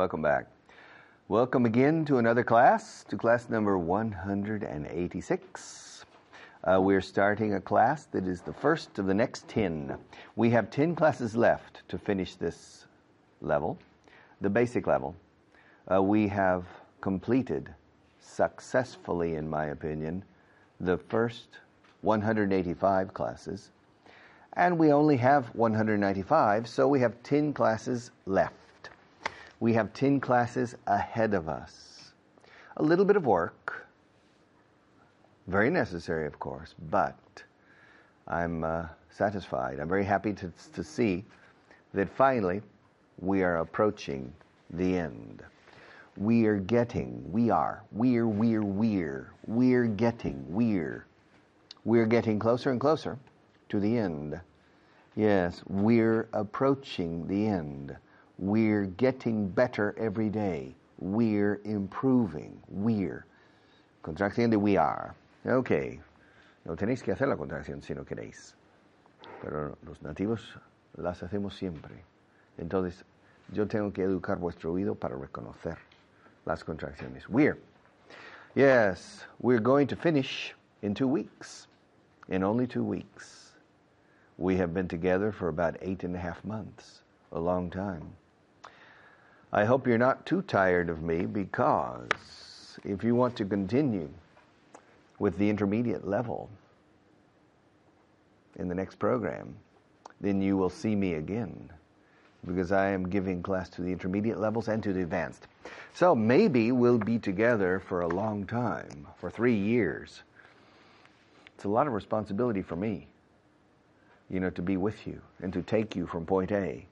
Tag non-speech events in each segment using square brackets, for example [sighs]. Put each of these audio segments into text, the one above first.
Welcome back. Welcome again to another class, to class number 186. Uh, we're starting a class that is the first of the next 10. We have 10 classes left to finish this level, the basic level. Uh, we have completed successfully, in my opinion, the first 185 classes. And we only have 195, so we have 10 classes left. We have 10 classes ahead of us. A little bit of work, very necessary, of course, but I'm uh, satisfied. I'm very happy to, to see that finally we are approaching the end. We are getting, we are, we're, we're, we're, we're getting, we're, we're getting closer and closer to the end. Yes, we're approaching the end. We're getting better every day. We're improving. We're. Contracción de we are. Ok. No tenéis que hacer la contracción si no queréis. Pero los nativos las hacemos siempre. Entonces, yo tengo que educar vuestro oído para reconocer las contracciones. We're. Yes, we're going to finish in two weeks. In only two weeks. We have been together for about eight and a half months. A long time. I hope you're not too tired of me because if you want to continue with the intermediate level in the next program, then you will see me again because I am giving class to the intermediate levels and to the advanced. So maybe we'll be together for a long time, for three years. It's a lot of responsibility for me, you know, to be with you and to take you from point A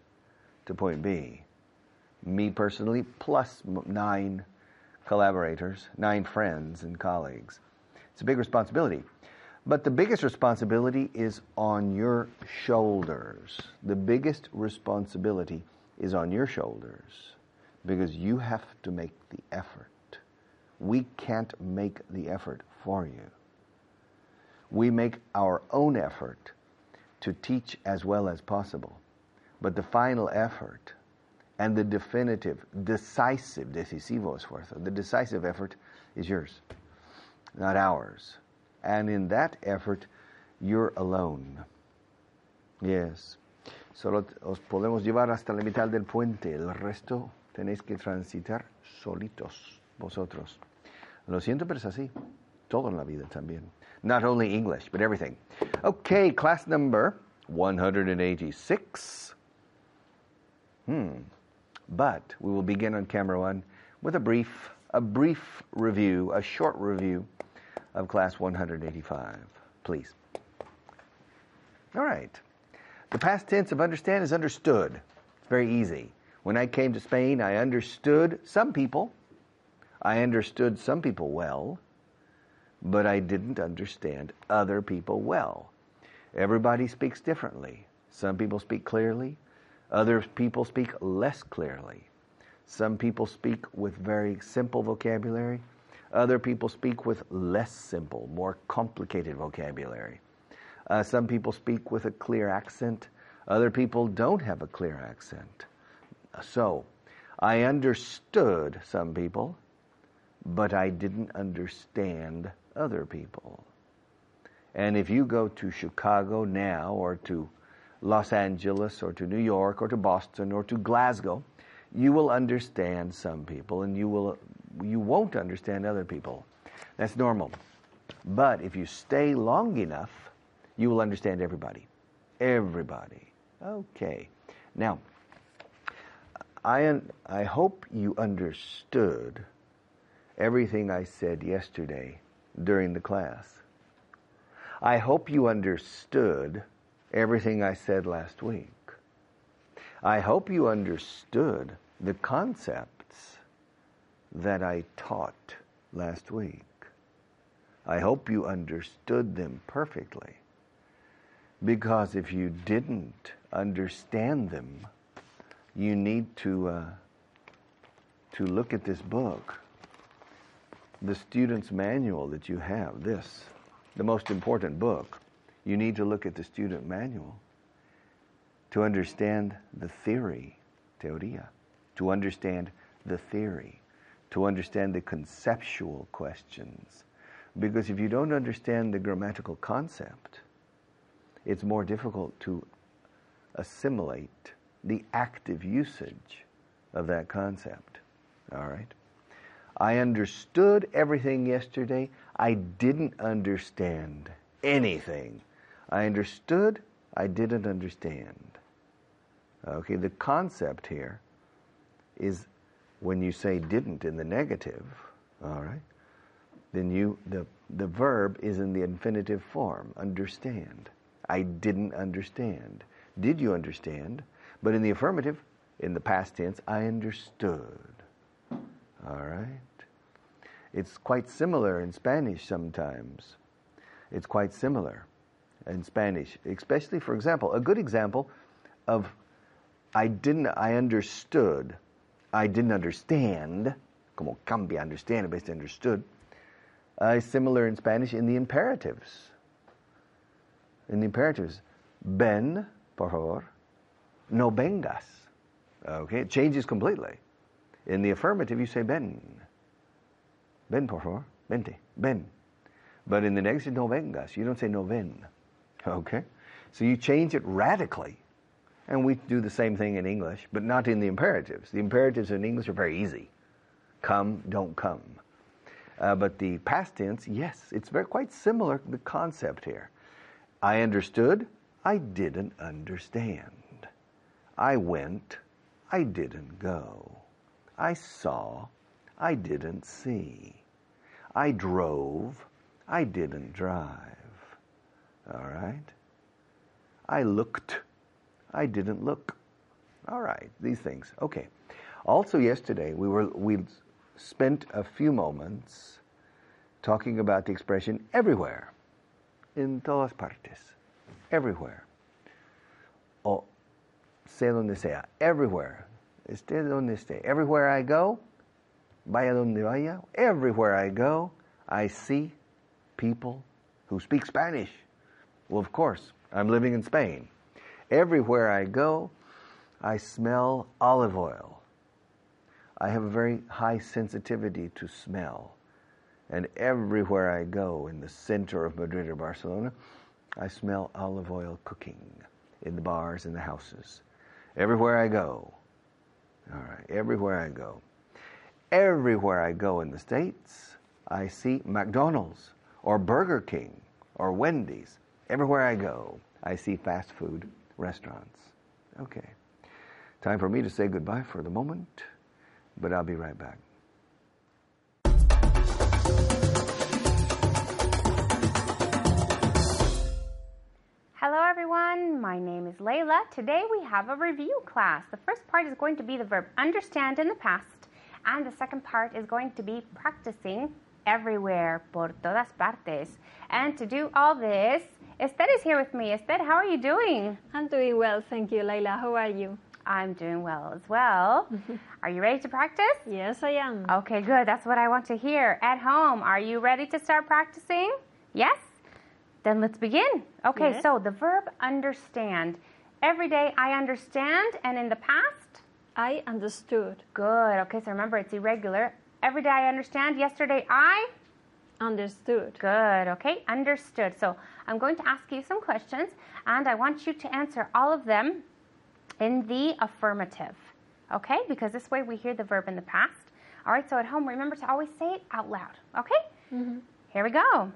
to point B me personally, plus nine collaborators, nine friends and colleagues. It's a big responsibility. But the biggest responsibility is on your shoulders. The biggest responsibility is on your shoulders because you have to make the effort. We can't make the effort for you. We make our own effort to teach as well as possible. But the final effort and the definitive, decisive, decisivo esfuerzo, the decisive effort is yours, not ours. And in that effort, you're alone. Yes. Solo os podemos llevar hasta la mitad del puente, el resto tenéis que transitar solitos, vosotros. Lo siento, pero es así. Todo en la vida también. Not only English, but everything. Okay, class number 186. Hmm. But we will begin on camera one with a brief, a brief review, a short review of class 185. Please. All right. The past tense of understand is understood. It's very easy. When I came to Spain, I understood some people. I understood some people well, but I didn't understand other people well. Everybody speaks differently. Some people speak clearly, other people speak less clearly. Some people speak with very simple vocabulary. Other people speak with less simple, more complicated vocabulary. Uh, some people speak with a clear accent. Other people don't have a clear accent. So, I understood some people, but I didn't understand other people. And if you go to Chicago now or to Los Angeles or to New York or to Boston or to Glasgow, you will understand some people and you will you won't understand other people. That's normal. But if you stay long enough, you will understand everybody. Everybody. Okay. Now, I I hope you understood everything I said yesterday during the class. I hope you understood everything I said last week. I hope you understood the concepts that I taught last week. I hope you understood them perfectly. Because if you didn't understand them, you need to, uh, to look at this book, the student's manual that you have, this, the most important book you need to look at the student manual to understand the theory, teoria, to understand the theory, to understand the conceptual questions. Because if you don't understand the grammatical concept, it's more difficult to assimilate the active usage of that concept. All right? I understood everything yesterday. I didn't understand anything. I understood, I didn't understand. Okay, the concept here is when you say didn't in the negative, all right, then you the the verb is in the infinitive form, understand. I didn't understand. Did you understand? But in the affirmative, in the past tense, I understood. All right? It's quite similar in Spanish sometimes. It's quite similar in Spanish, especially, for example, a good example of I didn't, I understood, I didn't understand, como cambia understand based understood, uh, is similar in Spanish in the imperatives. In the imperatives, ven, por favor, no vengas. Okay, it changes completely. In the affirmative, you say ven. Ven, por favor, vente, ven. But in the negative, no vengas. You don't say no ven. Okay? So you change it radically. And we do the same thing in English, but not in the imperatives. The imperatives in English are very easy. Come, don't come. Uh, but the past tense, yes, it's very quite similar the concept here. I understood, I didn't understand. I went, I didn't go. I saw, I didn't see. I drove, I didn't drive. All right? I looked, I didn't look. All right, these things. Okay. Also, yesterday we were we spent a few moments talking about the expression everywhere, in todas partes, everywhere. O sé donde sea, everywhere, esté donde esté. Everywhere I go, vaya donde vaya, everywhere I go, I see people who speak Spanish. Well, of course, I'm living in Spain. Everywhere I go, I smell olive oil. I have a very high sensitivity to smell. And everywhere I go in the center of Madrid or Barcelona, I smell olive oil cooking in the bars and the houses. Everywhere I go. All right, everywhere I go. Everywhere I go in the States, I see McDonald's or Burger King or Wendy's. Everywhere I go, I see fast food restaurants. Okay. Time for me to say goodbye for the moment, but I'll be right back. Hello everyone, my name is Layla. Today we have a review class. The first part is going to be the verb understand in the past, and the second part is going to be practicing everywhere, por todas partes. And to do all this, Esther is here with me. Esther, how are you doing? I'm doing well, thank you, Layla. How are you? I'm doing well as well. [laughs] are you ready to practice? Yes, I am. Okay, good. That's what I want to hear. At home, are you ready to start practicing? Yes? Then let's begin. Okay, Yes. so the verb understand. Every day I understand, and in the past? I understood. Good. Okay, so remember it's irregular. Every day I understand. Yesterday I? Understood. Good. Okay, understood. So I'm going to ask you some questions, and I want you to answer all of them in the affirmative. Okay, because this way we hear the verb in the past. All right, so at home, remember to always say it out loud. Okay? Mm-hmm. Here we go.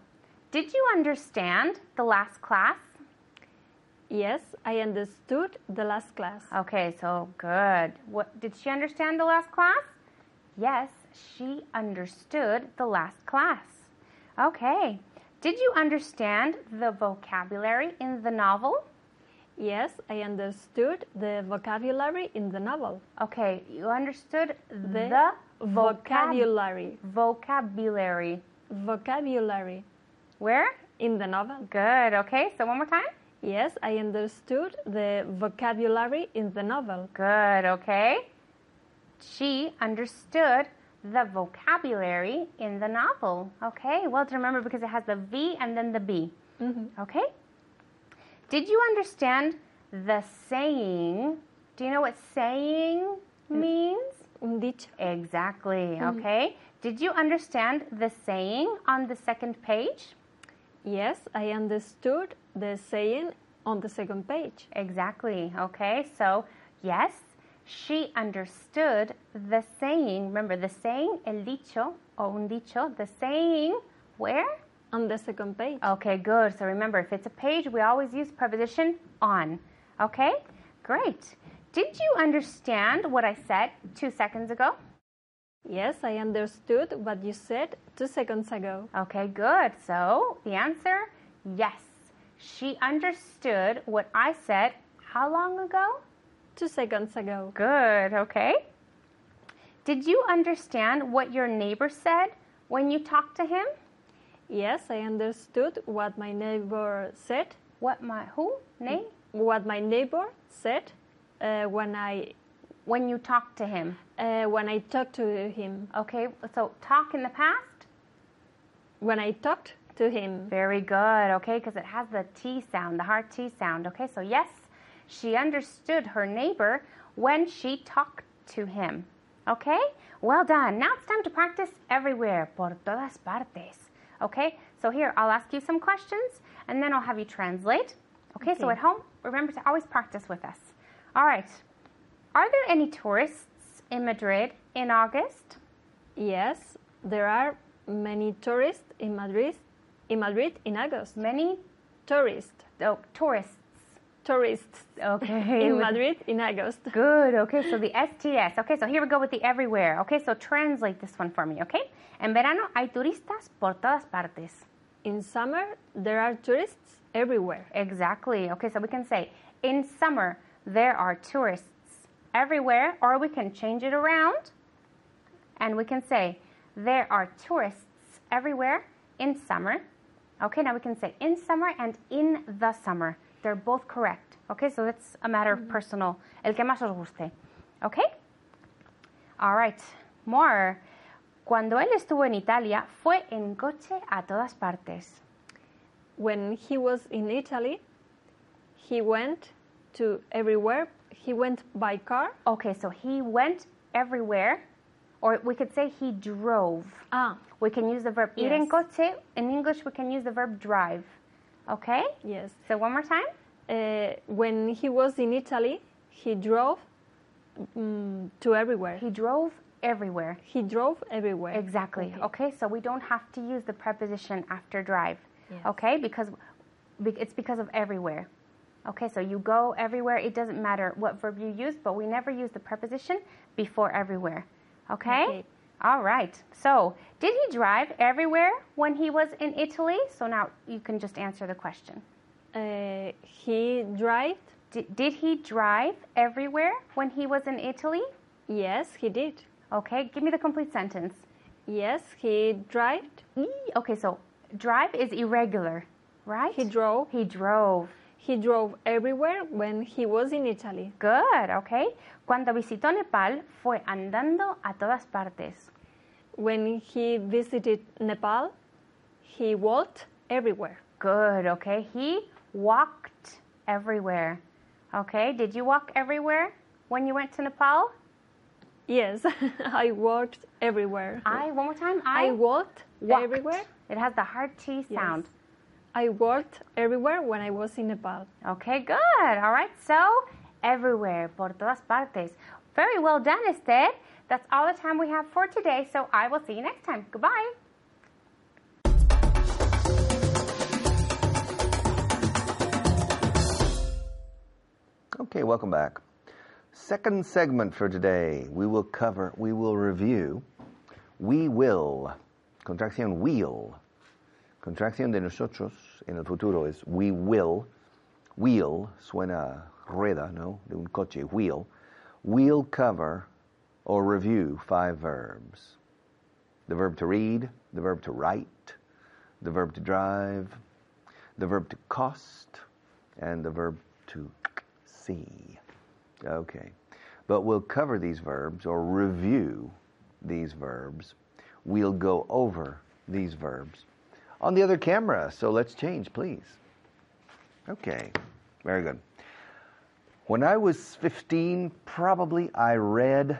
Did you understand the last class? Yes, I understood the last class. Okay, so good. What did she understand the last class? Yes, she understood the last class. Okay. Did you understand the vocabulary in the novel? Yes, I understood the vocabulary in the novel. Okay, you understood the, The vocabulary. vocabulary. Vocabulary Where? in the novel. Good. Okay, so one more time. Yes, I understood the vocabulary in the novel. Good. Okay. She understood the vocabulary in the novel. Okay, well to remember because it has the V and then the B. Mm-hmm. Okay. Did you understand the saying? Do you know what saying mm. means? un dicho. Exactly. Mm-hmm. Okay. Did you understand the saying on the second page? Yes, I understood the saying on the second page. Exactly. Okay. So, yes, she understood the saying. Remember, the saying, el dicho, o un dicho, the saying, where? On the second page. Okay, good. So remember, if it's a page, we always use preposition on. Okay? Great. Did you understand what I said two seconds ago? Yes, I understood what you said two seconds ago. Okay, good. So the answer, yes. She understood what I said how long ago? Two seconds ago. Good, okay. Did you understand what your neighbor said when you talked to him? Yes, I understood what my neighbor said. What my who? Name? What my neighbor said uh, when I When you talked to him. uh, when I talked to him. Okay, so talk in the past? When I talked to him. Very good, okay, because it has the T sound, the hard T sound. Okay, so yes, she understood her neighbor when she talked to him. Okay, well done. Now it's time to practice everywhere, por todas partes. Okay, so here I'll ask you some questions and then I'll have you translate. Okay, so at home, remember to always practice with us. All right, are there any tourists in Madrid in August? Yes, there are many tourists in Madrid. In Madrid in August. Many Tourists. oh, tourists. Tourists Okay, [laughs] in Madrid in August. Good. Okay, so the STS. Okay, so here we go with the everywhere. Okay, so translate this one for me, okay? En verano hay turistas por todas partes. In summer, there are tourists everywhere. Exactly. Okay, so we can say in summer there are tourists everywhere, or we can change it around and we can say there are tourists everywhere in summer. Okay, now we can say in summer and in the summer. They're both correct. Okay, so it's a matter of personal, el que más os guste. Okay? All right, more. Cuando él estuvo en Italia, fue en coche a todas partes. When he was in Italy, he went to everywhere. He went by car. Okay, so he went everywhere, or we could say he drove. Ah, We can use the verb ir en coche. In English, we can use the verb drive. Okay? yes. So one more time. Uh, when he was in Italy, he drove mm, to everywhere. He drove everywhere. He drove everywhere. Exactly. Okay. Okay, so we don't have to use the preposition after drive. Yes. Okay, because it's because of everywhere. Okay, so you go everywhere. It doesn't matter what verb you use, but we never use the preposition before everywhere. Okay? Okay. All right. So, did he drive everywhere when he was in Italy? So now you can just answer the question. Uh, he drove. Did, did he drive everywhere when he was in Italy? Yes, he did. Okay, give me the complete sentence. Yes, he drove. E- Okay, so drive is irregular, right? He drove. He drove. He drove everywhere when he was in Italy. Good, okay. Cuando visitó Nepal, fue andando a todas partes. When he visited Nepal, he walked everywhere. Good, okay. He walked everywhere. Okay, did you walk everywhere when you went to Nepal? Yes, [laughs] I walked everywhere. I, one more time. I walked, walked. everywhere. It has the hard T sound. Yes. I walked everywhere when I was in Nepal. Okay, good. All right, so everywhere, por todas partes. Very well done, Esther. That's all the time we have for today, so I will see you next time. Goodbye. Okay, welcome back. Second segment for today. We will cover, we will review, we will, contracción will. Contracción de nosotros en el futuro es we will. Wheel suena rueda, ¿no? De un coche, wheel. We'll cover or review five verbs. The verb to read, the verb to write, the verb to drive, the verb to cost, and the verb to see. Okay. But we'll cover these verbs or review these verbs. We'll go over these verbs on the other camera. So let's change, please. Okay. Very good. When I was 15, probably I read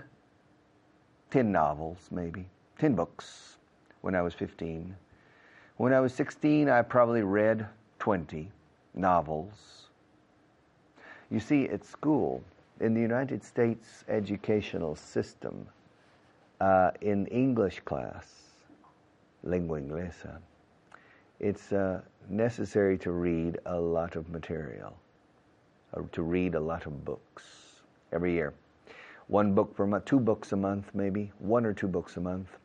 10 novels, maybe, 10 books when I was 15. When I was 16, I probably read 20 novels. You see, at school, in the United States educational system, uh, in English class, lingua inglesa, it's uh, necessary to read a lot of material, to read a lot of books every year. One book per month, two books a month, maybe, one or two books a month.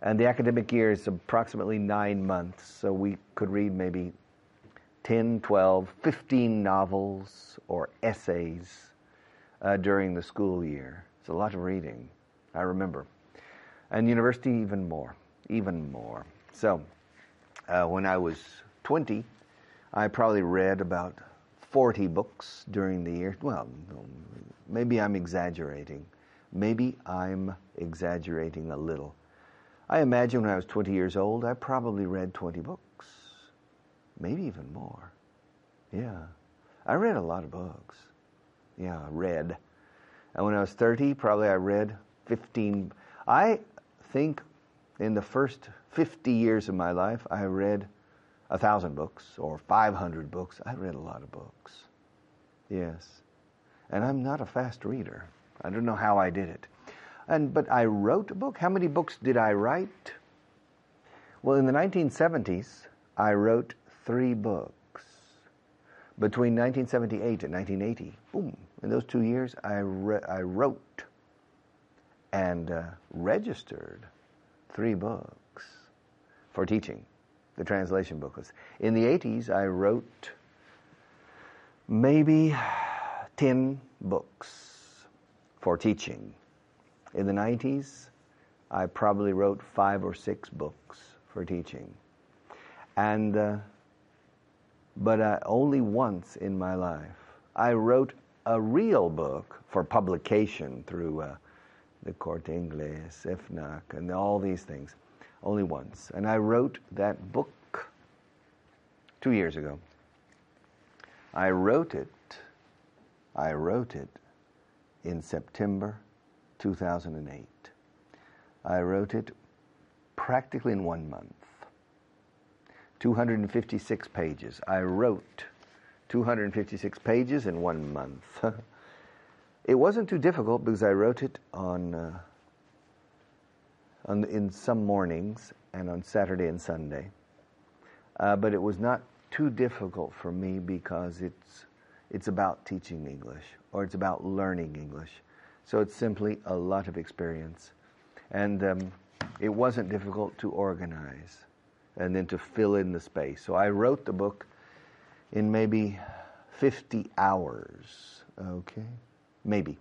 And the academic year is approximately nine months, so we could read maybe 10, 12, 15 novels or essays uh, during the school year. It's a lot of reading, I remember. And university, even more, even more. So, uh, when I was 20, I probably read about 40 books during the year. Well, maybe I'm exaggerating. Maybe I'm exaggerating a little. I imagine when I was 20 years old, I probably read 20 books, maybe even more. Yeah, I read a lot of books. Yeah, read. And when I was 30, probably I read 15. I think in the first 50 years of my life, I read a thousand books or 500 books. I read a lot of books. Yes. And I'm not a fast reader. I don't know how I did it. And but I wrote a book. How many books did I write? Well, in the 1970s, I wrote 3 books. Between 1978 and 1980, boom, in those 2 years I re- I wrote and uh, registered 3 books for teaching. The translation book was. In the 80s, I wrote maybe 10 books for teaching. In the 90s, I probably wrote five or six books for teaching. And, uh, but uh, only once in my life, I wrote a real book for publication through uh, the Corte Inglés, IFNAC, and all these things only once. And I wrote that book two years ago. I wrote it, I wrote it in September 2008. I wrote it practically in one month. 256 pages. I wrote 256 pages in one month. [laughs] it wasn't too difficult because I wrote it on uh, on, in some mornings and on Saturday and Sunday. Uh, but it was not too difficult for me because it's it's about teaching English or it's about learning English. So it's simply a lot of experience, and um, it wasn't difficult to organize and then to fill in the space. So I wrote the book in maybe 50 hours. Okay, maybe,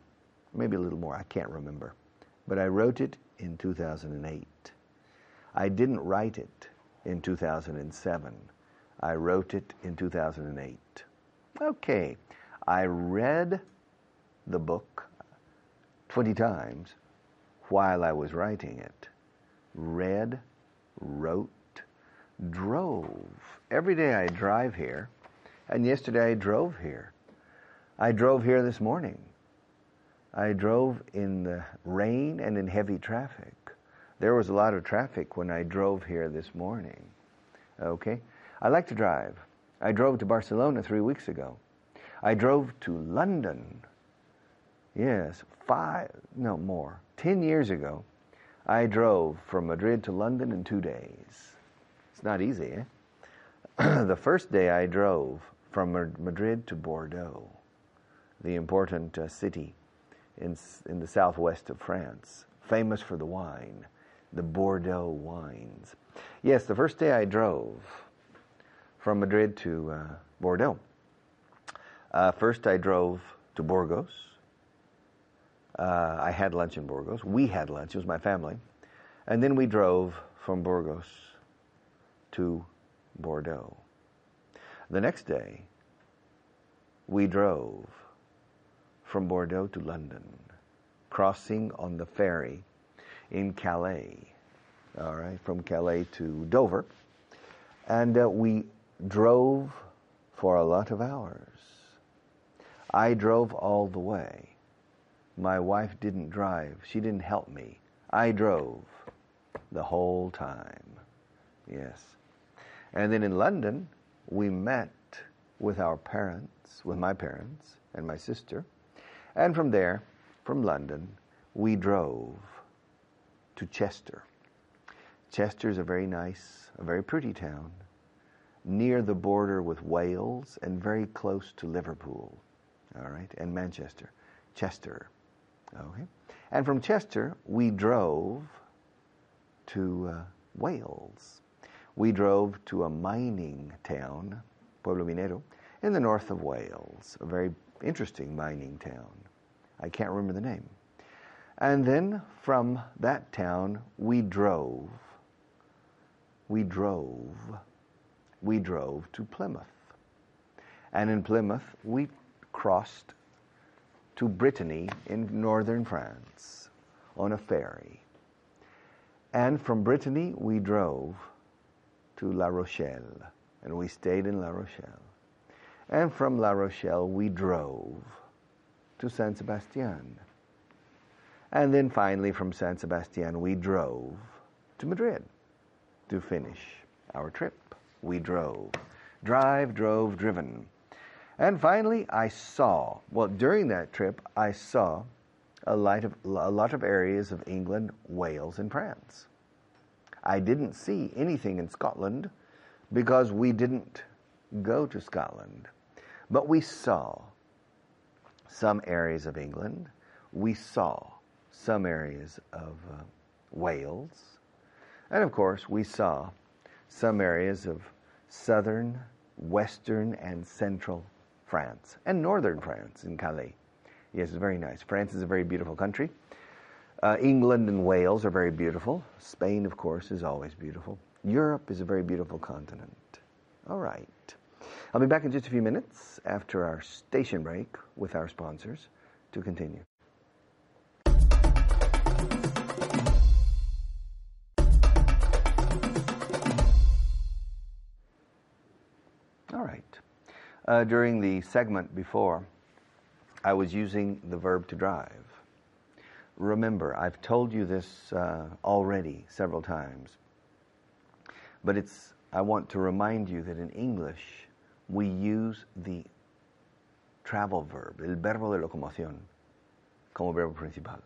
maybe a little more. I can't remember, but I wrote it in 2008. I didn't write it in 2007. I wrote it in 2008. Okay, I read the book 20 times while I was writing it. Read, wrote, drove. Every day I drive here, and yesterday I drove here. I drove here this morning. I drove in the rain and in heavy traffic. There was a lot of traffic when I drove here this morning. Okay? I like to drive. I drove to Barcelona three weeks ago. I drove to London. Yes, five, no more. Ten years ago, I drove from Madrid to London in two days. It's not easy, eh? [clears throat] the first day I drove from Madrid to Bordeaux, the important uh, city in, in the southwest of France, famous for the wine, the Bordeaux wines. Yes, the first day I drove from Madrid to uh, Bordeaux. Uh, first, I drove to Burgos. Uh, I had lunch in Burgos. We had lunch, it was my family. And then we drove from Burgos to Bordeaux. The next day, we drove from Bordeaux to London, crossing on the ferry in Calais, all right, from Calais to Dover. And uh, we drove for a lot of hours. I drove all the way. My wife didn't drive, she didn't help me. I drove the whole time. Yes. And then in London, we met with our parents, with my parents and my sister. And from there, from London, we drove to Chester. Chester is a very nice, a very pretty town, near the border with Wales and very close to Liverpool, all right, and Manchester. Chester. Okay. And from Chester, we drove to uh, Wales. We drove to a mining town, Pueblo Minero, in the north of Wales, a very interesting mining town. I can't remember the name. And then from that town, we drove. We drove. We drove to Plymouth. And in Plymouth, we crossed to Brittany in northern France on a ferry. And from Brittany, we drove to La Rochelle, and we stayed in La Rochelle. And from La Rochelle, we drove to San Sebastian. And then finally, from San Sebastian, we drove to Madrid to finish our trip. We drove. Drive, drove, driven. And finally, I saw, well, during that trip, I saw a lot of, a lot of areas of England, Wales, and France. I didn't see anything in Scotland because we didn't go to Scotland. But we saw some areas of England. We saw some areas of uh, Wales. And of course, we saw some areas of southern, western, and central France, and northern France in Calais. Yes, it's very nice. France is a very beautiful country. Uh, England and Wales are very beautiful. Spain, of course, is always beautiful. Europe is a very beautiful continent. All right. I'll be back in just a few minutes after our station break with our sponsors to continue. All right. Uh, during the segment before, I was using the verb to drive. Remember, I've told you this uh, already several times, but it's, I want to remind you that in English, we use the travel verb, el verbo de locomoción, como verbo principal.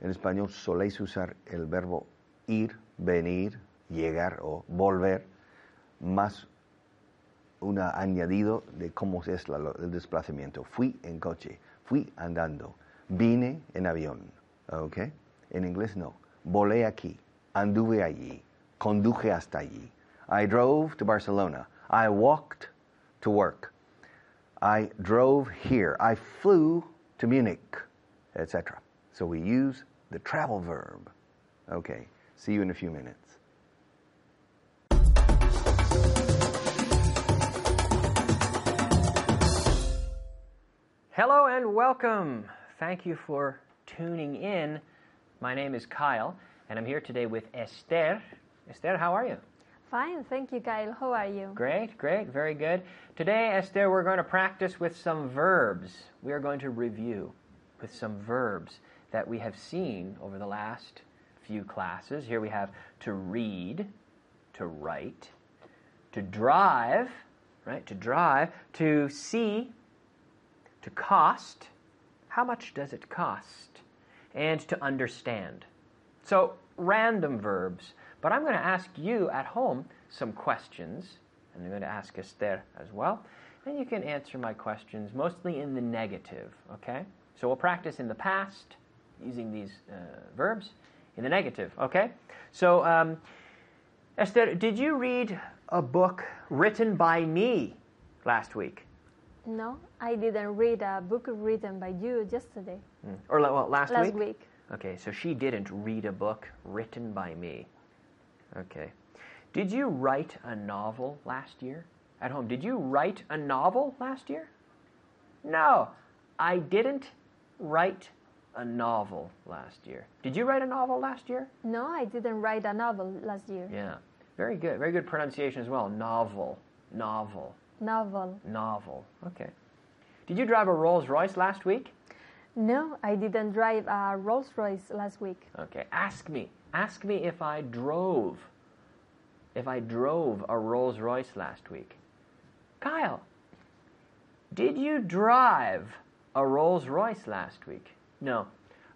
En español soléis usar el verbo ir, venir, llegar o volver, más un añadido de cómo es la, el desplazamiento. Fui en coche, fui andando, vine en avión. ¿Ok? En inglés no. Volé aquí, anduve allí, conduje hasta allí. I drove to Barcelona. I walked to work. I drove here. I flew to Munich, etc. So we use the travel verb. Okay, see you in a few minutes. Hello and welcome. Thank you for tuning in. My name is Kyle, and I'm here today with Esther. Esther, how are you? Fine, thank you, Kyle. How are you? Great, great, very good. Today, Esther, we're going to practice with some verbs. We are going to review with some verbs that we have seen over the last few classes. Here we have to read, to write, to drive, right? To drive, to see, to cost. How much does it cost? And to understand. So, random verbs. But I'm going to ask you at home some questions, and I'm going to ask Esther as well. And you can answer my questions mostly in the negative, okay? So we'll practice in the past using these uh, verbs, in the negative, okay? So, um, Esther, did you read a book written by me last week? No, I didn't read a book written by you yesterday. Mm. Or well, last, Last week? Last week. Okay, so she didn't read a book written by me. Okay. Did you write a novel last year at home? Did you write a novel last year? No, I didn't write a novel last year. Did you write a novel last year? No, I didn't write a novel last year. Yeah. Very good. Very good pronunciation as well. Novel. Novel. Novel. Novel. Okay. Did you drive a Rolls Royce last week? No, I didn't drive a Rolls Royce last week. Okay. Ask me. Ask me if I drove. If I drove a Rolls Royce last week. Kyle, did you drive a Rolls Royce last week? No,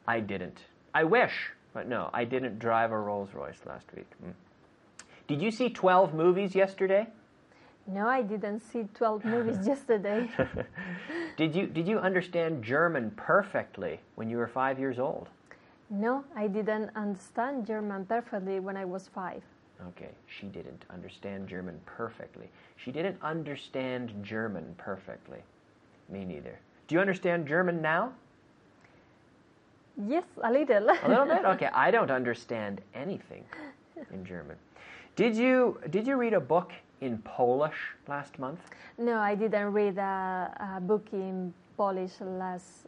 I didn't. I wish, but no, I didn't drive a Rolls Royce last week. Mm. Did you see 12 movies yesterday? No, I didn't see 12 movies [laughs] yesterday. [laughs] Did you did you understand German perfectly when you were 5 years old? No, I didn't understand German perfectly when I was five. Okay, she didn't understand German perfectly. She didn't understand German perfectly. Me neither. Do you understand German now? Yes, a little. A little bit? [laughs] Okay, I don't understand anything in German. Did you did you read a book in Polish last month? no, I didn't read a, a book in Polish last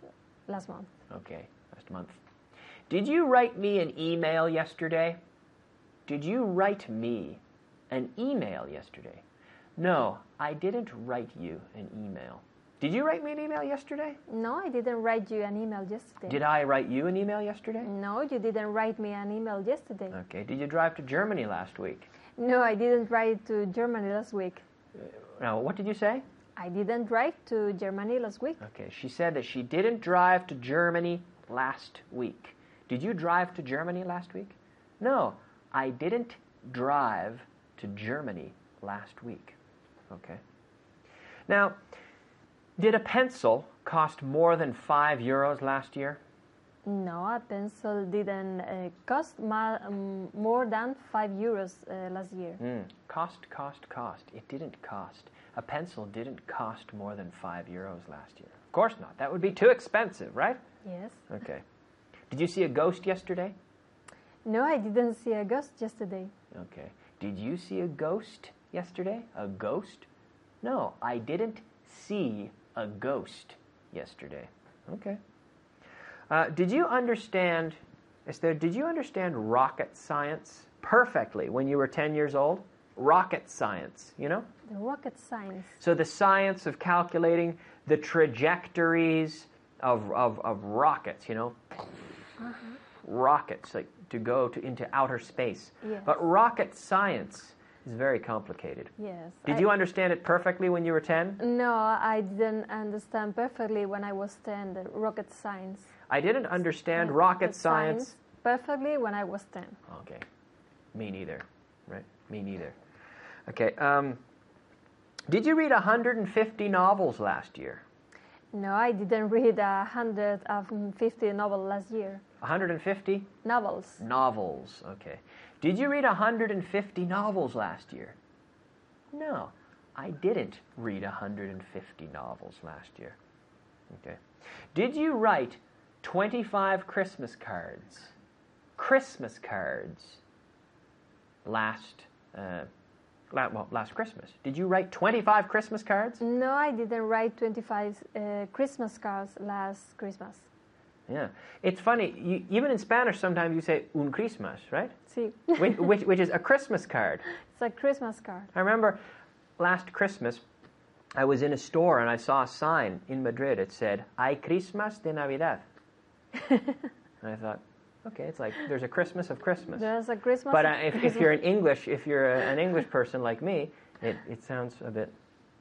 last month. Okay, last month. Did you write me an email yesterday? Did you write me an email yesterday? No, I didn't write you an email. Did you write me an email yesterday? No, I didn't write you an email yesterday. Did I write you an email yesterday? No, you didn't write me an email yesterday. Okay. Did you drive to Germany last week? No, I didn't drive to Germany last week. Now, what did you say? I didn't drive to Germany last week. Okay, she said that she didn't drive to Germany last week. Did you drive to Germany last week? No, I didn't drive to Germany last week. Okay. Now, did a pencil cost more than five euros last year? No, a pencil didn't uh, cost ma- um, more than five euros uh, last year. Mm. Cost, cost, cost. It didn't cost. A pencil didn't cost more than five euros last year. Of course not. That would be too expensive, right? Yes. Okay. Did you see a ghost yesterday? No, I didn't see a ghost yesterday. Okay. Did you see a ghost yesterday? A ghost? No, I didn't see a ghost yesterday. Okay. Uh, did you understand, Esther, did you understand rocket science perfectly when you were 10 years old? Rocket science, you know? The rocket science. So the science of calculating the trajectories of, of, of rockets, you know? Rockets, like to go to, into outer space. Yes. But rocket science is very complicated. Yes. Did I- you understand it perfectly when you were 10? No, I didn't understand perfectly when I was 10 the rocket science. I didn't understand Uh, rocket science. perfectly when I was 10. Okay. Me neither. Right? Me neither. Okay. Um, did you read 150 novels last year? No, I didn't read a hundred of fifty novels last year. 150 Novels. novels. Okay. Did you read 150 novels last year? No, I didn't read 150 novels last year. Okay. Did you write 25 Christmas cards? Christmas cards last uh, well, last Christmas. Did you write 25 Christmas cards? No, I didn't write 25 uh, Christmas cards last Christmas. Yeah. It's funny, you, even in Spanish sometimes you say un Christmas, right? See, [laughs] which, which, which is a Christmas card. it's a Christmas card. I remember last Christmas, I was in a store and I saw a sign in Madrid. It said, Hay Christmas de Navidad. [laughs] and I thought, okay, it's like there's a Christmas of Christmas. There's a Christmas. But uh, if, if you're an English, if you're a, an English person like me, it, it sounds a bit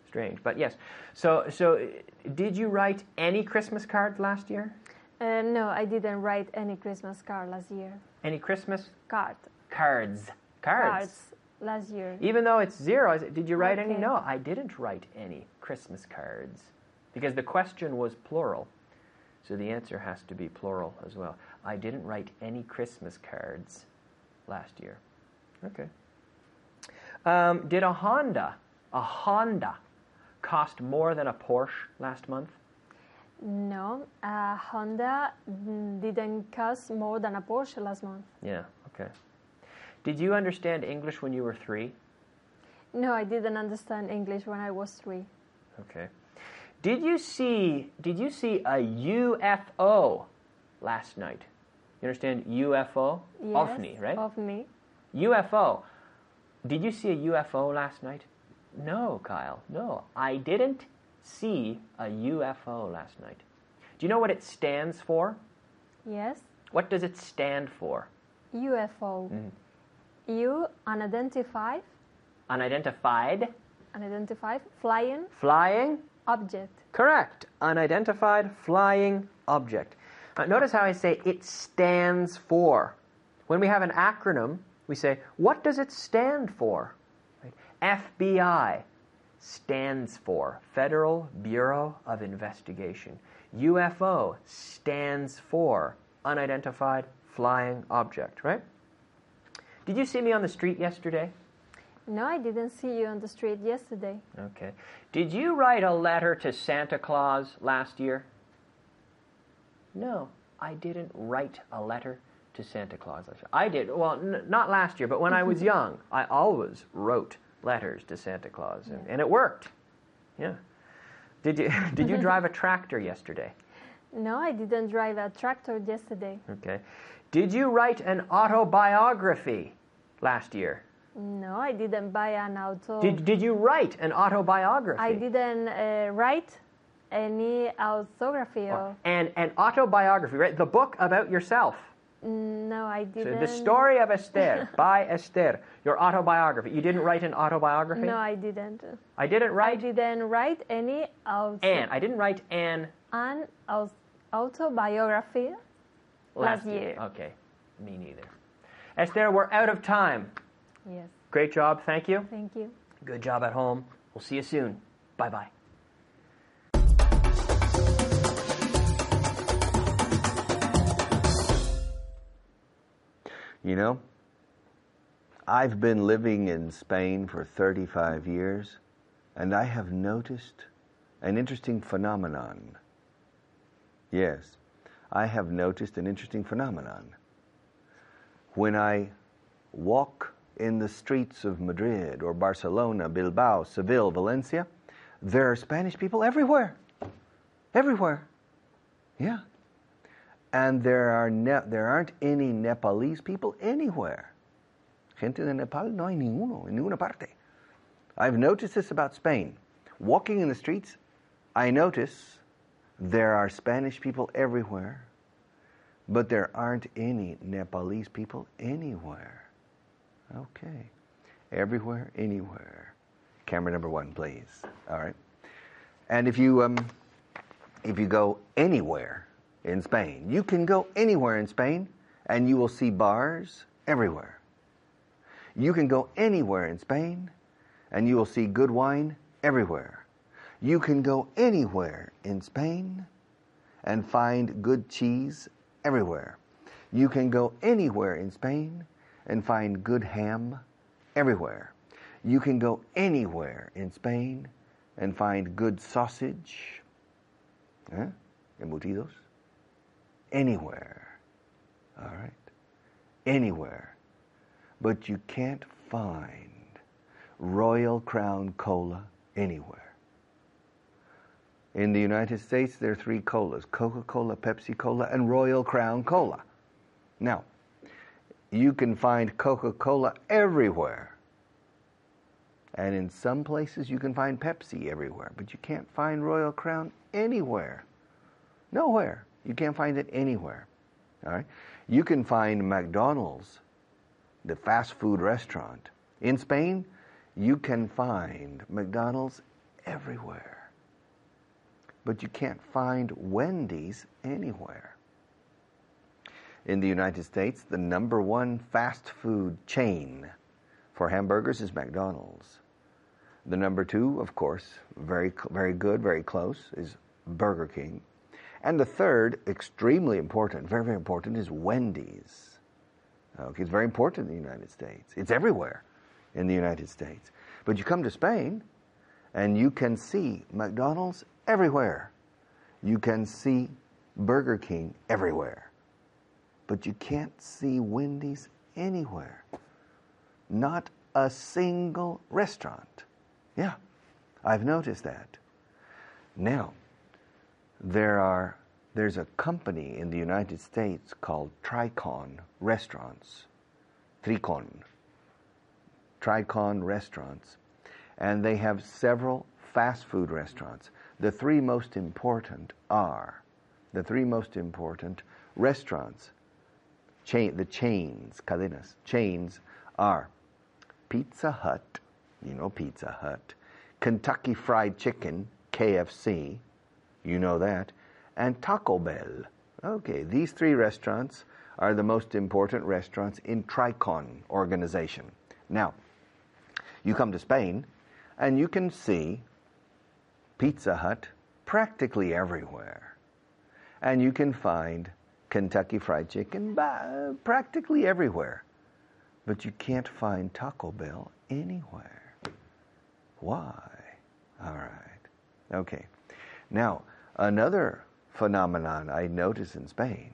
strange. But yes, so so did you write any Christmas cards last year? Uh, no, I didn't write any Christmas card last year. Any Christmas Card. cards? Cards. Cards last year. Even though it's zero, did you write any? No, I didn't write any Christmas cards because the question was plural. So the answer has to be plural as well. I didn't write any Christmas cards last year. Okay. Um, did a Honda, a Honda, cost more than a Porsche last month? No, a Honda mm, didn't cost more than a Porsche last month. Yeah, okay. Did you understand English when you were three? No, I didn't understand English when I was three. Okay. Did you see did you see a UFO last night? You understand UFO? Yes, OVNI, right? OVNI. UFO. Did you see a UFO last night? No, Kyle. No, I didn't see a UFO last night. Do you know what it stands for? Yes. What does it stand for? UFO. Mm-hmm. U unidentified, Unidentified unidentified flying flying object. Correct. Unidentified flying object. Uh, notice how I say it stands for. When we have an acronym, we say, what does it stand for? Right? FBI stands for Federal Bureau of Investigation. UFO stands for Unidentified Flying Object, right? Did you see me on the street yesterday? No, I didn't see you on the street yesterday. Okay. Did you write a letter to Santa Claus last year? No, I didn't write a letter to Santa Claus last year. I did. Well, n- not last year, but when I was [laughs] young, I always wrote letters to Santa Claus, and, and it worked. Yeah. Did you [laughs] Did you [laughs] drive a tractor yesterday? No, I didn't drive a tractor yesterday. Okay. Did you write an autobiography last year? No, I didn't buy an auto. Did Did you write an autobiography? I didn't uh, write any autography And an autobiography, right? The book about yourself. no, I didn't. the story of Esther [laughs] by Esther, your autobiography. You didn't write an autobiography? No, I didn't. I didn't I write didn't write any auto an. I didn't write an an autobiography. last Last year. Okay, me neither. Esther, we're out of time. Yes, Great job. Thank you. thank you. Good job at home. We'll see you soon. Bye bye. You know, I've been living in Spain for 35 years, and I have noticed an interesting phenomenon. Yes, I have noticed an interesting phenomenon. When I walk in the streets of Madrid or Barcelona, Bilbao, Seville, Valencia, there are Spanish people everywhere. Everywhere. Yeah. And there are ne- there aren't any Nepalese people anywhere. Gente de Nepal no hay ninguno, en ninguna parte. I've noticed this about Spain. Walking in the streets, I notice there are Spanish people everywhere, but there aren't any Nepalese people anywhere. Okay. Everywhere, anywhere. Camera number one, please. All right. And if you um, if you go anywhere in Spain, you can go anywhere in Spain, and you will see bars everywhere. You can go anywhere in Spain, and you will see good wine everywhere. You can go anywhere in Spain and find good cheese everywhere. You can go anywhere in Spain and find good ham everywhere. You can go anywhere in Spain and find good sausage, eh? embutidos, anywhere. All right? Anywhere. But you can't find Royal Crown Cola anywhere. In the United States, there are three colas Coca Cola, Pepsi Cola, and Royal Crown Cola. Now, you can find Coca Cola everywhere. And in some places, you can find Pepsi everywhere, but you can't find Royal Crown anywhere. Nowhere. You can't find it anywhere. All right? You can find McDonald's, the fast food restaurant. In Spain, you can find McDonald's everywhere. But you can't find Wendy's anywhere. In the United States, the number one fast food chain for hamburgers is McDonald's. The number two, of course, very very good, very close, is Burger King. And the third, extremely important, very, very important, is Wendy's. Okay, it's very important in the United States. It's everywhere in the United States. But you come to Spain and you can see McDonald's everywhere. You can see Burger King everywhere. But you can't see Wendy's anywhere. Not a single restaurant. Yeah, I've noticed that. Now, there are there's a company in the United States called Tricon Restaurants. Tricon. Tricon Restaurants. And they have several fast food restaurants. The three most important are the three most important restaurants, chain, the chains, cadenas, chains are Pizza Hut, you know Pizza Hut, Kentucky Fried Chicken, KFC, you know that, and Taco Bell. Okay, these three restaurants are the most important restaurants in Tricon organization. Now, you come to Spain and you can see Pizza Hut practically everywhere. And you can find Kentucky Fried Chicken practically everywhere. But you can't find Taco Bell anywhere. Why? All right. Okay. Now, another phenomenon I notice in Spain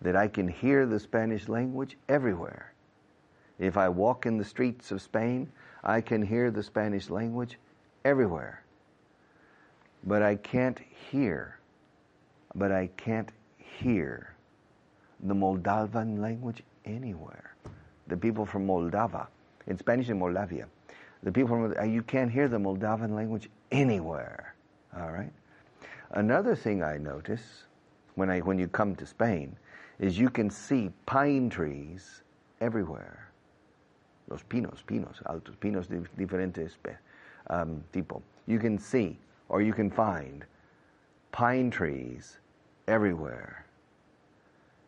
that I can hear the Spanish language everywhere. If I walk in the streets of Spain, I can hear the Spanish language everywhere. But I can't hear, but I can't hear the Moldavan language anywhere. The people from Moldava, in Spanish in Moldavia, the people from, uh, you can't hear the Moldavan language anywhere. All right? Another thing I notice when, I, when you come to Spain is you can see pine trees everywhere. Los pinos, pinos, altos, pinos de diferentes um, tipo. You can see or you can find pine trees everywhere.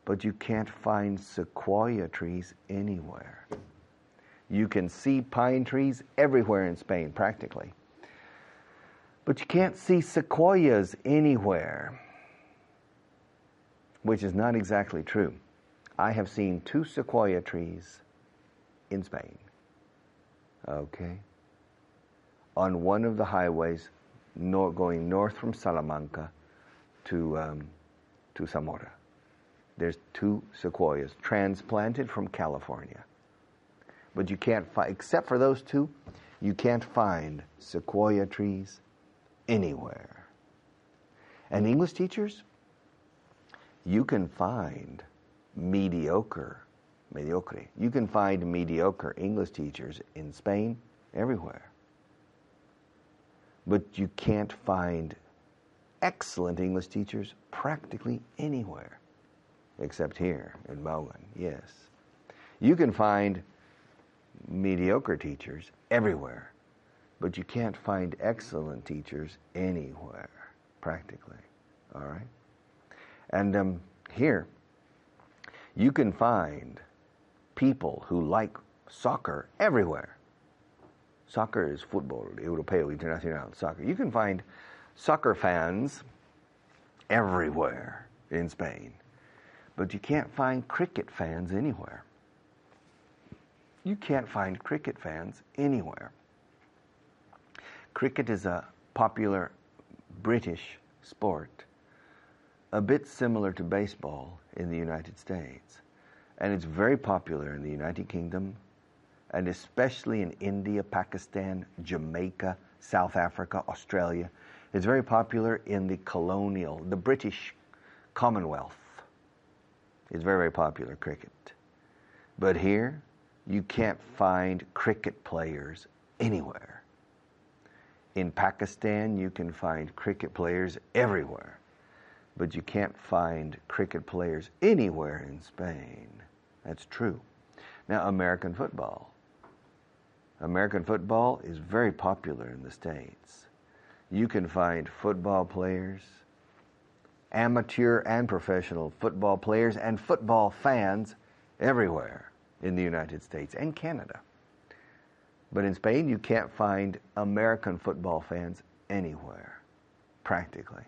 But you can't find sequoia trees anywhere. You can see pine trees everywhere in Spain, practically. But you can't see sequoias anywhere, which is not exactly true. I have seen two sequoia trees in Spain. Okay? On one of the highways nor- going north from Salamanca to, um, to Zamora. There's two sequoias transplanted from California. But you can't find, except for those two, you can't find sequoia trees anywhere. And English teachers, you can find mediocre, mediocre. You can find mediocre English teachers in Spain, everywhere. But you can't find excellent English teachers practically anywhere, except here in Vaughan, yes. You can find mediocre teachers everywhere. But you can't find excellent teachers anywhere, practically. All right? And um, here, you can find people who like soccer everywhere. Soccer is football, europeo, internacional, soccer. You can find soccer fans everywhere in Spain, but you can't find cricket fans anywhere. You can't find cricket fans anywhere. Cricket is a popular British sport, a bit similar to baseball in the United States. And it's very popular in the United Kingdom, and especially in India, Pakistan, Jamaica, South Africa, Australia. It's very popular in the colonial, the British Commonwealth. It's very, very popular, cricket. But here, you can't find cricket players anywhere. In Pakistan, you can find cricket players everywhere, but you can't find cricket players anywhere in Spain. That's true. Now, American football. American football is very popular in the States. You can find football players, amateur and professional football players, and football fans everywhere in the United States and Canada. But in Spain, you can't find American football fans anywhere, practically.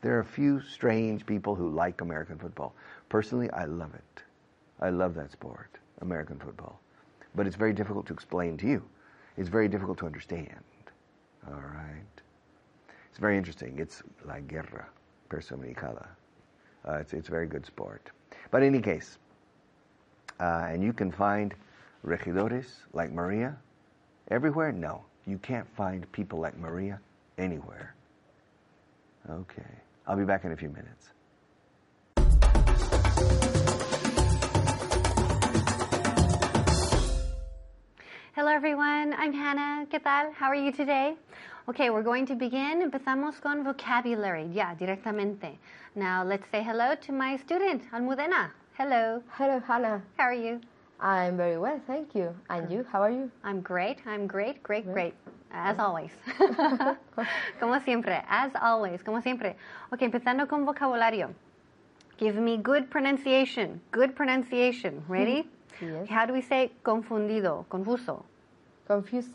There are a few strange people who like American football. Personally, I love it. I love that sport, American football. But it's very difficult to explain to you. It's very difficult to understand. All right? It's very interesting. It's La Guerra Personificada. Uh, it's, it's a very good sport. But in any case, uh, and you can find regidores like Maria Everywhere? No. You can't find people like Maria anywhere. Okay. I'll be back in a few minutes. Hello everyone, I'm Hannah. ¿Qué tal? How are you today? Okay, we're going to begin. Empezamos con vocabulary, ya, directamente. Now let's say hello to my student, Almudena. Hello. Hello, Hannah. How are you? I'm very well, thank you. And you, how are you? I'm great. I'm great, great, great. As always. [laughs] como siempre. As always. Como siempre. Okay, empezando con vocabulario. Give me good pronunciation. Good pronunciation. Ready? [laughs] Yes. How do we say confundido? Confuso. Confused?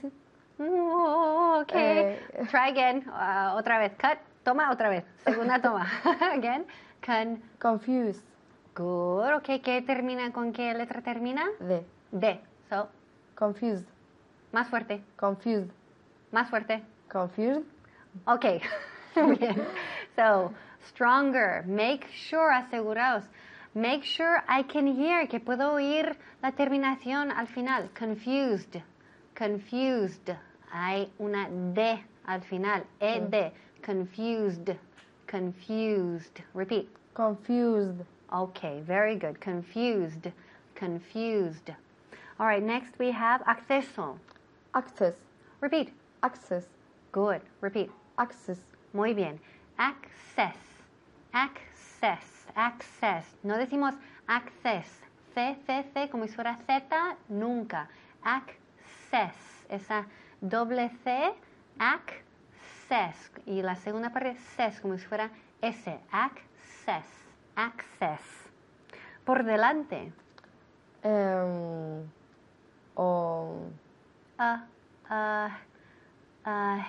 Oh, okay. Eh. Try again. Uh, otra vez. Cut. Toma otra vez. Segunda toma. [laughs] again. Con. Confused. Good. Okay. ¿Qué termina? ¿Con qué letra termina? De. D. So, Confused. más fuerte. Confused. Más fuerte. Confused. Okay. [laughs] Bien. So, stronger. Make sure, aseguraos. Make sure I can hear, que puedo oír la terminación al final. Confused. Confused. Hay una D al final. E-D. Confused. Confused. Repeat. Confused. Okay, very good. Confused. Confused. All right, next we have acceso. Access. Repeat. Access. Good. Repeat. Access. Muy bien. Access. Access. Access. No decimos access. C, C, C, como si fuera Z, nunca. Access. Esa doble C, access. Y la segunda parte, ses, como si fuera S. Access. Access. Por delante. Um, on. Uh, uh, uh,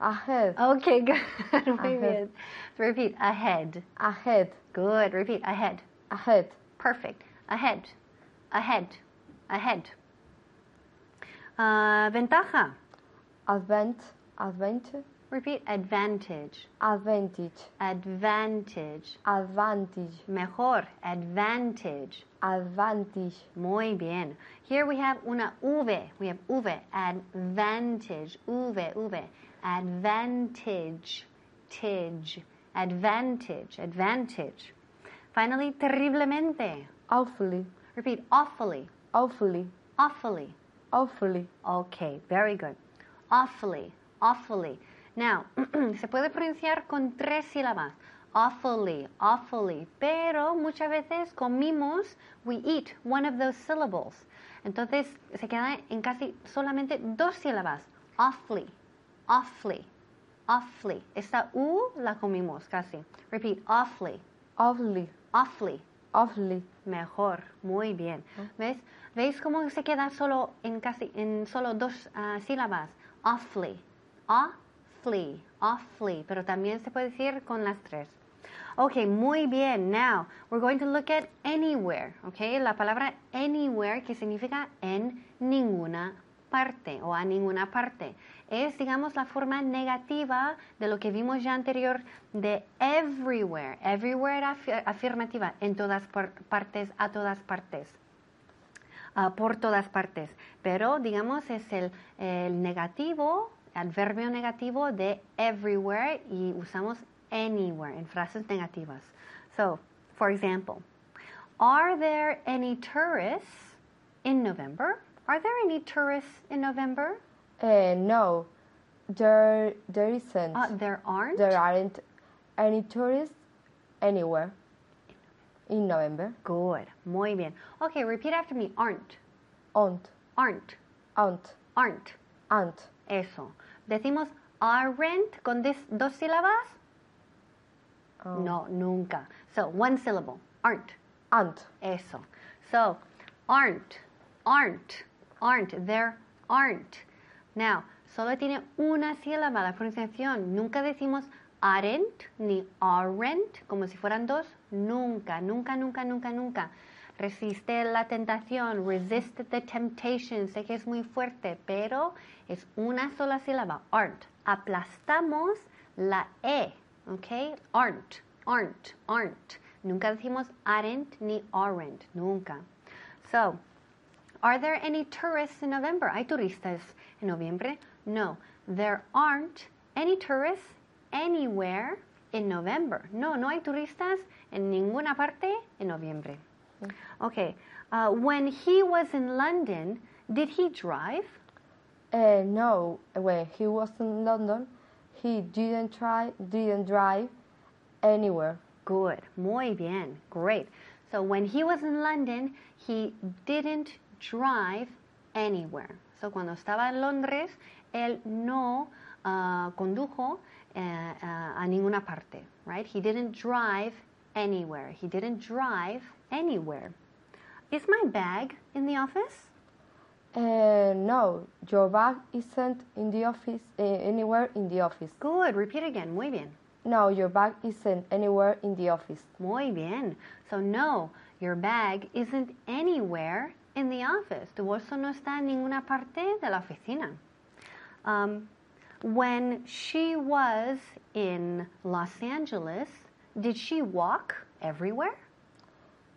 Ahead. okay, [laughs] good. Muy bien. Repeat. Ahead. Ahead. Good. Repeat. Ahead. Ahead. Perfect. Ahead. Ahead. Ahead. Uh, ventaja. Advent. Adventure. Repeat. Advantage. Advantage. Advantage. Advantage. Mejor. Advantage. Advantage. Muy bien. Here we have una V. We have V. Advantage. V. V. Advantage. Tige. Advantage. Advantage. Finally, terriblemente. Awfully. Repeat. Awfully. Awfully. Awfully. Awfully. Okay, very good. Awfully, awfully. Now, [clears throat] se puede pronunciar con tres sílabas. Awfully, awfully. Pero muchas veces comimos, we eat one of those syllables. Entonces se queda en casi solamente dos sílabas. Awfully, awfully, awfully. Esta U la comimos casi. Repeat, awfully, Awfully. awfully. Awfully. Mejor, muy bien. ¿Ves? ¿Veis cómo se queda solo en casi en solo dos ah, sílabas? Awfully, awfully, pero también se puede decir con las tres. Okay, muy bien. Now, we're going to look at anywhere, okay? La palabra anywhere que significa en ninguna parte o a ninguna parte. Es, digamos, la forma negativa de lo que vimos ya anterior de everywhere. Everywhere era afi- afirmativa, en todas par- partes, a todas partes. Ah, por todas partes. Pero, digamos, es el, el negativo, adverbio negativo de everywhere y usamos anywhere en frases negativas. So, for example, are there any tourists in November? Are there any tourists in November? Uh, no. There, there isn't. Uh, there aren't. There aren't any tourists anywhere in November. Good. Muy bien. Okay, repeat after me. Aren't. Aren't, Aren't. aren't, Aren't. aren't. Eso. Decimos aren't con dos sílabas. Oh. No, nunca. So, one syllable. Aren't. Aren't. Eso. So, aren't, aren't, aren't, there aren't. Now, solo tiene una sílaba la pronunciación. Nunca decimos aren't ni aren't como si fueran dos. Nunca, nunca, nunca, nunca, nunca. Resiste la tentación, resist the temptation. Sé que es muy fuerte, pero es una sola sílaba. Aren't. Aplastamos la E. ¿Ok? Aren't, aren't, aren't. Nunca decimos aren't ni aren't. Nunca. So, are there any tourists in November? ¿Hay turistas en noviembre? No. There aren't any tourists anywhere in November. No, no hay turistas en ninguna parte en noviembre. Okay. Uh, when he was in London, did he drive? Uh, no, when he was in London, he didn't try, didn't drive anywhere. Good. Muy bien. Great. So when he was in London, he didn't drive anywhere. So cuando estaba en Londres, él no ah, condujo eh, ah, a ninguna parte, right? He didn't drive anywhere. He didn't drive anywhere. Is my bag in the office? Uh, no, your bag isn't in the office, uh, anywhere in the office. Good. Repeat again. Muy bien. No, your bag isn't anywhere in the office. Muy bien. So no, your bag isn't anywhere in the office. Tu bolso no está en ninguna parte de la oficina. Um, when she was in Los Angeles, did she walk everywhere?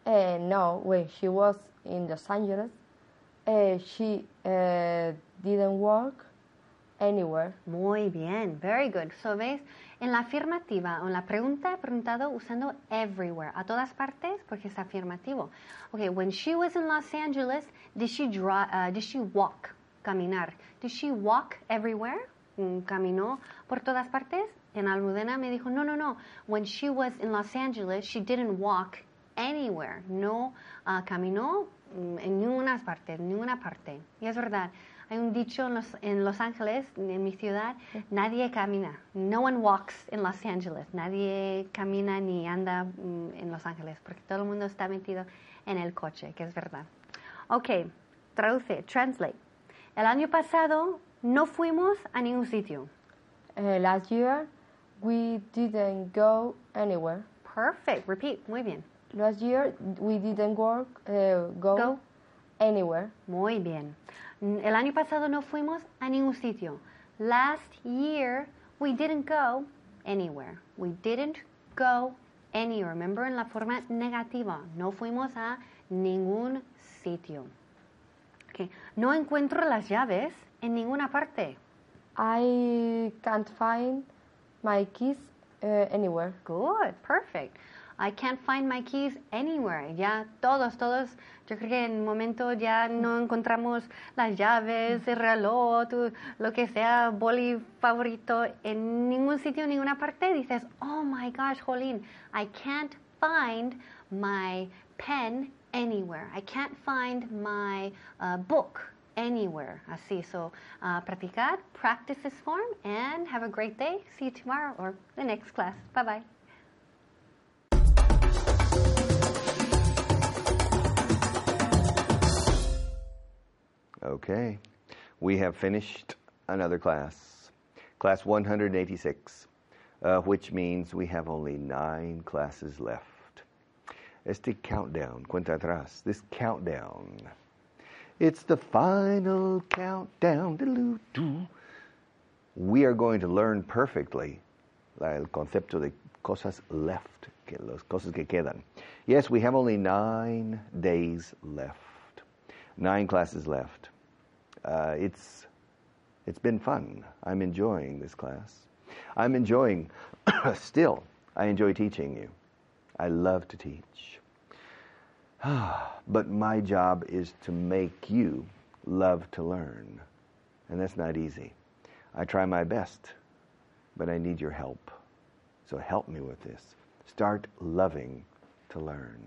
Uh, no, when she was in Los Angeles, uh, she uh, didn't work anywhere. Muy bien, very good. So ves, en la afirmativa en la pregunta he preguntado usando everywhere, a todas partes, porque es afirmativo. Okay, when she was in Los Angeles, did she draw, uh, did she walk, caminar? Did she walk everywhere? Mm, ¿Caminó por todas partes? En Almudena me dijo, no, no, no. When she was in Los Angeles, she didn't walk anywhere. No uh, caminó mm, en ninguna parte, en ninguna parte. Y es verdad. Hay un dicho en Los, en Los Ángeles, en mi ciudad, nadie camina. No one walks in Los Angeles. Nadie camina ni anda mm, en Los Ángeles, porque todo el mundo está metido en el coche, que es verdad. Ok, traduce, translate. El año pasado no fuimos a ningún sitio. Uh, last year, we didn't go anywhere. Perfect, repeat, muy bien. Last year, we didn't work, uh, go, Go. anywhere. Muy bien. El año pasado no fuimos a ningún sitio. Last year, we didn't go anywhere. We didn't go anywhere. Remember en la forma negativa. No fuimos a ningún sitio. Okay. No encuentro las llaves en ninguna parte. I can't find my keys uh, anywhere. Good, perfect. I can't find my keys anywhere. Ya todos, todos, yo creo que en un momento ya no encontramos las llaves, el reloj, tu- lo que sea, boli favorito en ningún sitio, en ninguna parte. Dices, oh my gosh, Jolín, I can't find my pen anywhere. I can't find my uh, book anywhere. Así, so uh, practicar, practice this form, and have a great day. See you tomorrow or the next class. Bye bye. Okay. We have finished another class, class 186, uh, which means we have only nine classes left. Este countdown, cuenta atrás, this countdown. It's the final countdown. We are going to learn perfectly el concepto de cosas left, que las cosas que quedan. Yes, we have only nine days left nine classes left. Uh, it's it's been fun. I'm enjoying this class. I'm enjoying [coughs] still. I enjoy teaching you. I love to teach. [sighs] but my job is to make you love to learn, and that's not easy. I try my best, but I need your help. So help me with this. Start loving to learn.